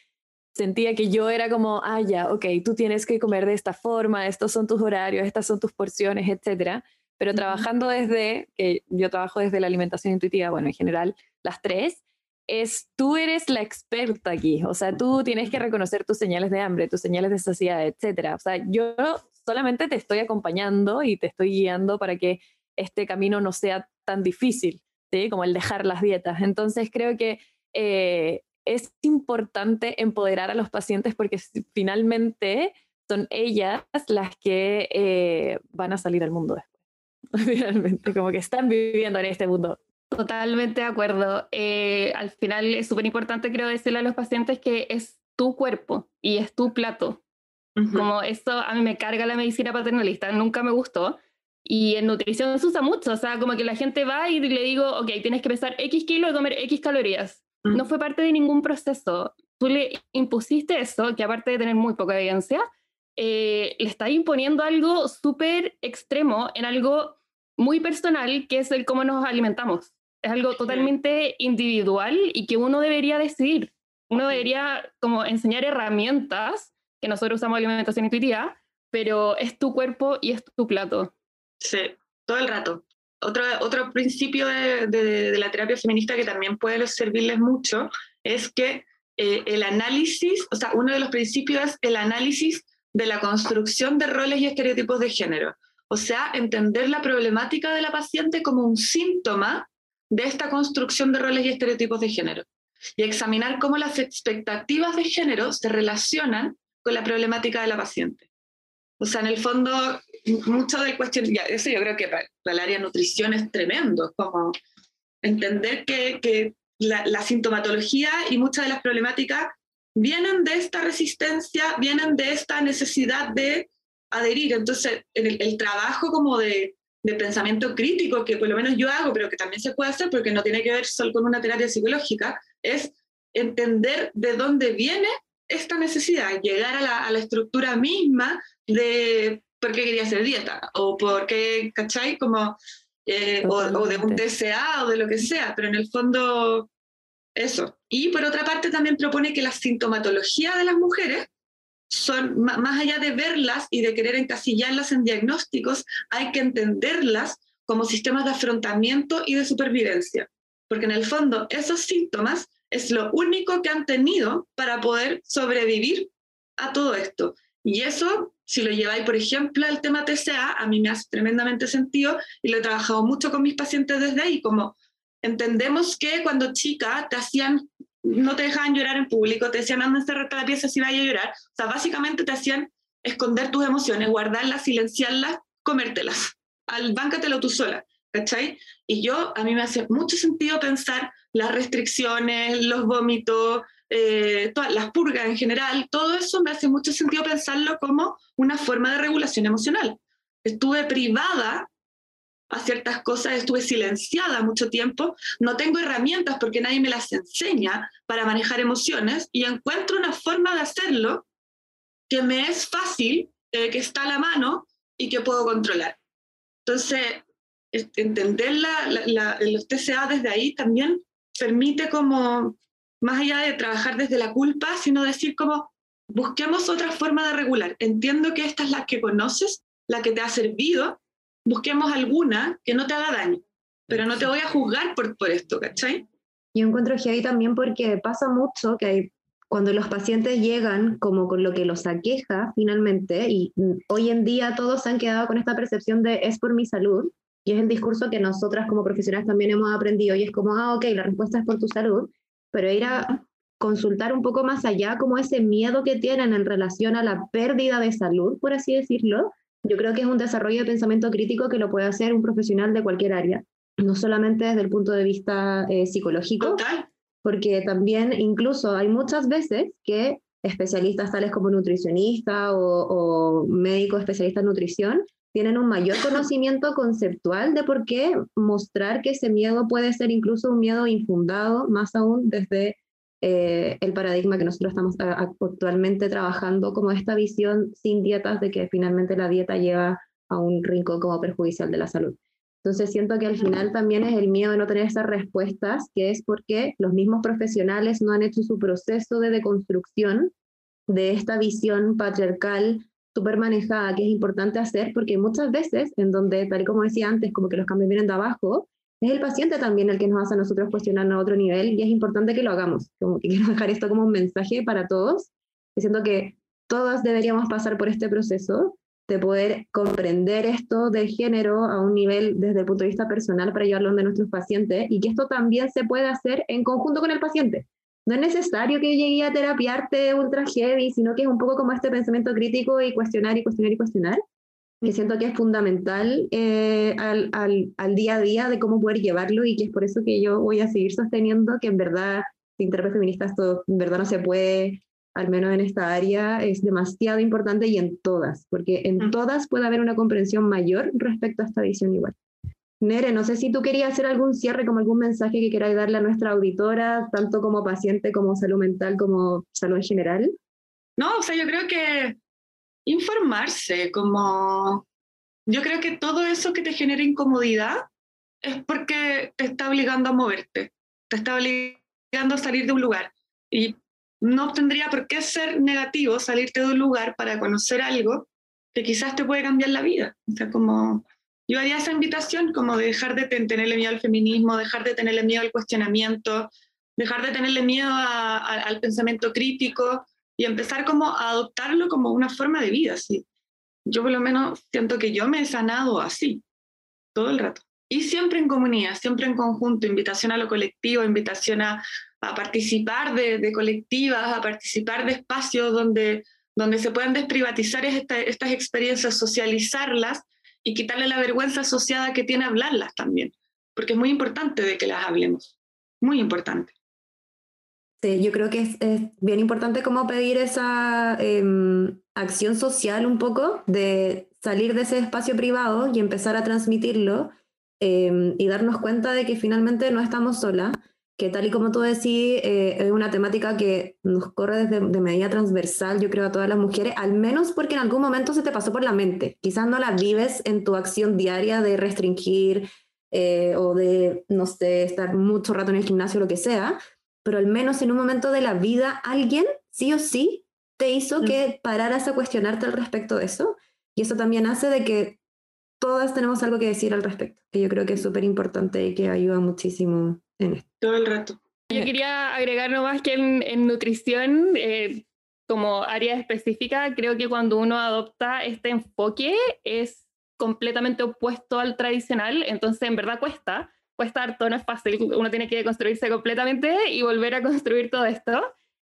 sentía que yo era como, ah, ya, ok, tú tienes que comer de esta forma, estos son tus horarios, estas son tus porciones, etc. Pero trabajando desde, que yo trabajo desde la alimentación intuitiva, bueno, en general, las tres, es tú eres la experta aquí, o sea, tú tienes que reconocer tus señales de hambre, tus señales de saciedad, etcétera. O sea, yo solamente te estoy acompañando y te estoy guiando para que este camino no sea tan difícil, ¿sí? Como el dejar las dietas. Entonces, creo que eh, es importante empoderar a los pacientes porque finalmente son ellas las que eh, van a salir al mundo después. *laughs* Finalmente, como que están viviendo en este mundo. Totalmente de acuerdo. Eh, al final es súper importante, creo, decirle a los pacientes que es tu cuerpo y es tu plato. Como esto a mí me carga la medicina paternalista, nunca me gustó. Y en nutrición se usa mucho, o sea, como que la gente va y le digo, ok, tienes que pesar X kilos y comer X calorías. No fue parte de ningún proceso. Tú le impusiste eso, que aparte de tener muy poca evidencia, eh, le está imponiendo algo súper extremo en algo muy personal, que es el cómo nos alimentamos es algo totalmente individual y que uno debería decidir. Uno debería como enseñar herramientas, que nosotros usamos alimentación intuitiva, pero es tu cuerpo y es tu plato. Sí, todo el rato. Otro, otro principio de, de, la terapia feminista que también puede servirles mucho es que eh, el análisis, o sea, uno de los principios es el análisis de la construcción de roles y estereotipos de género. O sea, entender la problemática de la paciente como un síntoma de esta construcción de roles y estereotipos de género y examinar cómo las expectativas de género se relacionan con la problemática de la paciente. O sea, en el fondo, mucho del ya, eso yo creo que para, el área de nutrición es tremendo, como entender que, que la, la, sintomatología y muchas de las problemáticas vienen de esta resistencia, vienen de esta necesidad de adherir. Entonces, el, el trabajo como de de pensamiento crítico, que por lo menos yo hago, pero que también se puede hacer porque no tiene que ver solo con una terapia psicológica, es entender de dónde viene esta necesidad, llegar a la, a la estructura misma de por qué quería hacer dieta, o por qué, ¿cachai? Como, eh, o, o, de un TCA o de lo que sea, pero en el fondo eso. Y por otra parte también propone que la sintomatología de las mujeres son, más allá de verlas y de querer encasillarlas en diagnósticos, hay que entenderlas como sistemas de afrontamiento y de supervivencia, porque en el fondo esos síntomas es lo único que han tenido para poder sobrevivir a todo esto. Y eso, si lo lleváis, por ejemplo, al tema TCA, a mí me hace tremendamente sentido y lo he trabajado mucho con mis pacientes desde ahí, como entendemos que cuando chica te hacían no te dejaban llorar en público, te decían anda encerrarte la pieza si vaya a llorar. O sea, básicamente te hacían esconder tus emociones, guardarlas, silenciarlas, comértelas. Al báncatelo tú sola, ¿cachai? Y yo, a mí me hace mucho sentido pensar las restricciones, los vómitos, eh, todas las purgas en general, todo eso me hace mucho sentido pensarlo como una forma de regulación emocional. Estuve privada a ciertas cosas, estuve silenciada mucho tiempo, no tengo herramientas porque nadie me las enseña para manejar emociones y encuentro una forma de hacerlo que me es fácil, eh, que está a la mano y que puedo controlar. Entonces, entender la, la, los TCA desde ahí también permite como, más allá de trabajar desde la culpa, sino decir como, busquemos otra forma de regular. Entiendo que esta es la que conoces, la que te ha servido, busquemos alguna que no te haga daño, pero no te voy a juzgar por, por esto, ¿cachai? Yo encuentro que ahí también porque pasa mucho que hay, cuando los pacientes llegan como con lo que los aqueja finalmente, y hoy en día todos han quedado con esta percepción de es por mi salud, y es el discurso que nosotras como profesionales también hemos aprendido, y es como, ah, ok, la respuesta es por tu salud, pero ir a consultar un poco más allá como ese miedo que tienen en relación a la pérdida de salud, por así decirlo, yo creo que es un desarrollo de pensamiento crítico que lo puede hacer un profesional de cualquier área, no solamente desde el punto de vista eh, psicológico, porque también incluso hay muchas veces que especialistas tales como nutricionista o, o médicos especialistas en nutrición tienen un mayor *laughs* conocimiento conceptual de por qué mostrar que ese miedo puede ser incluso un miedo infundado, más aún desde eh, el paradigma que nosotros estamos actualmente trabajando, como esta visión sin dietas de que finalmente la dieta lleva a un rincón como perjudicial de la salud. Entonces siento que al final también es el miedo de no tener esas respuestas, que es porque los mismos profesionales no han hecho su proceso de deconstrucción de esta visión patriarcal súper manejada que es importante hacer, porque muchas veces en donde, tal y como decía antes, como que los cambios vienen de abajo, es el paciente también el que nos hace a nosotros cuestionarnos a otro nivel y es importante que lo hagamos. Como que *laughs* quiero dejar esto como un mensaje para todos, diciendo que todas deberíamos pasar por este proceso de poder comprender esto del género a un nivel desde el punto de vista personal para llevarlo a nuestros pacientes y que esto también se puede hacer en conjunto con el paciente no es necesario que llegue a terapiarte ultra heavy, sino que es un poco como este pensamiento crítico y cuestionar y cuestionar y cuestionar, que siento que es fundamental eh, al, al, al, día a día de cómo poder llevarlo y que es por eso que yo voy a seguir sosteniendo que en verdad, sin terapia feminista, esto en verdad no se puede, al menos en esta área, es demasiado importante y en todas, porque en todas puede haber una comprensión mayor respecto a esta visión igual. Nere, no sé si tú querías hacer algún cierre, como algún mensaje que queráis darle a nuestra auditora, tanto como paciente, como salud mental, como salud en general. No, o sea, yo creo que informarse, como yo creo que todo eso que te genera incomodidad es porque te está obligando a moverte, te está obligando a salir de un lugar. Y no tendría por qué ser negativo salirte de un lugar para conocer algo que quizás te puede cambiar la vida. O sea, como yo haría esa invitación como de dejar de tenerle miedo al feminismo, dejar de tenerle miedo al cuestionamiento, dejar de tenerle miedo al pensamiento crítico y empezar como a adoptarlo como una forma de vida. ¿sí? Yo por lo menos siento que yo me he sanado así, todo el rato. Y siempre en comunidad, siempre en conjunto, invitación a lo colectivo, invitación a, a participar de, de, colectivas, a participar de espacios donde, donde se puedan desprivatizar esta, estas experiencias, socializarlas y quitarle la vergüenza asociada que tiene hablarlas también, porque es muy importante de que las hablemos, muy importante. Sí, yo creo que es, bien importante como pedir esa em, acción social un poco, de salir de ese espacio privado y empezar a transmitirlo em, y darnos cuenta de que finalmente no estamos solas que tal y como tú decís, eh, es una temática que nos corre desde de medida transversal, yo creo, a todas las mujeres, al menos porque en algún momento se te pasó por la mente. Quizás no la vives en tu acción diaria de restringir eh, o de, no sé, estar mucho rato en el gimnasio o lo que sea, pero al menos en un momento de la vida alguien, sí o sí, te hizo mm. que pararas a cuestionarte al respecto de eso. Y eso también hace de que todas tenemos algo que decir al respecto, que yo creo que es súper importante y que ayuda muchísimo todo el rato. Yo quería agregar nomás que en, nutrición, eh, como área específica, creo que cuando uno adopta este enfoque es completamente opuesto al tradicional, entonces en verdad cuesta, cuesta harto, no es fácil, uno tiene que construirse completamente y volver a construir todo esto,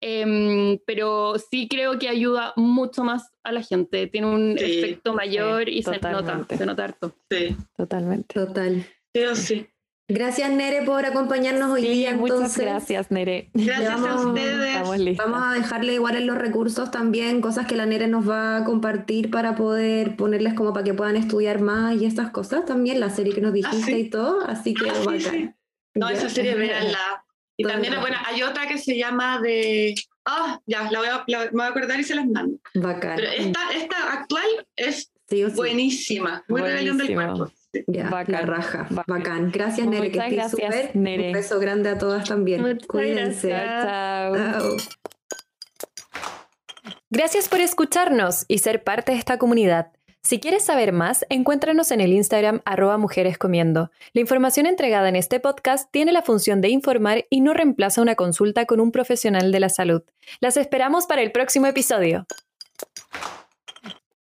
em, pero sí creo que ayuda mucho más a la gente, tiene un efecto mayor y se nota, se nota harto. Sí, totalmente. Total. Sí, sí. Gracias, Nere, por acompañarnos hoy día. Muchas gracias, Nere. Gracias a ustedes. Vamos a dejarle igual en los recursos también cosas que la Nere nos va a compartir para poder ponerles como para que puedan estudiar más y estas cosas también, la serie que nos ah, dijiste y todo. Así que ah, No, esa serie, véanla. Y también, bueno, hay otra que se llama de. Ah, ya, la voy, a, me voy a acordar y se las mando. Bacán. Pero esta, esta actual es buenísima. Muy rebelión del cuerpo. Ya, la raja. Bacán. Gracias, Nere, que estés súper. Un beso grande a todas también. Cuídense. Chao. Gracias por escucharnos y ser parte de esta comunidad. Si quieres saber más, encuéntranos en el Instagram arroba mujerescomiendo. La información entregada en este podcast tiene la función de informar y no reemplaza una consulta con un profesional de la salud. Las esperamos para el próximo episodio.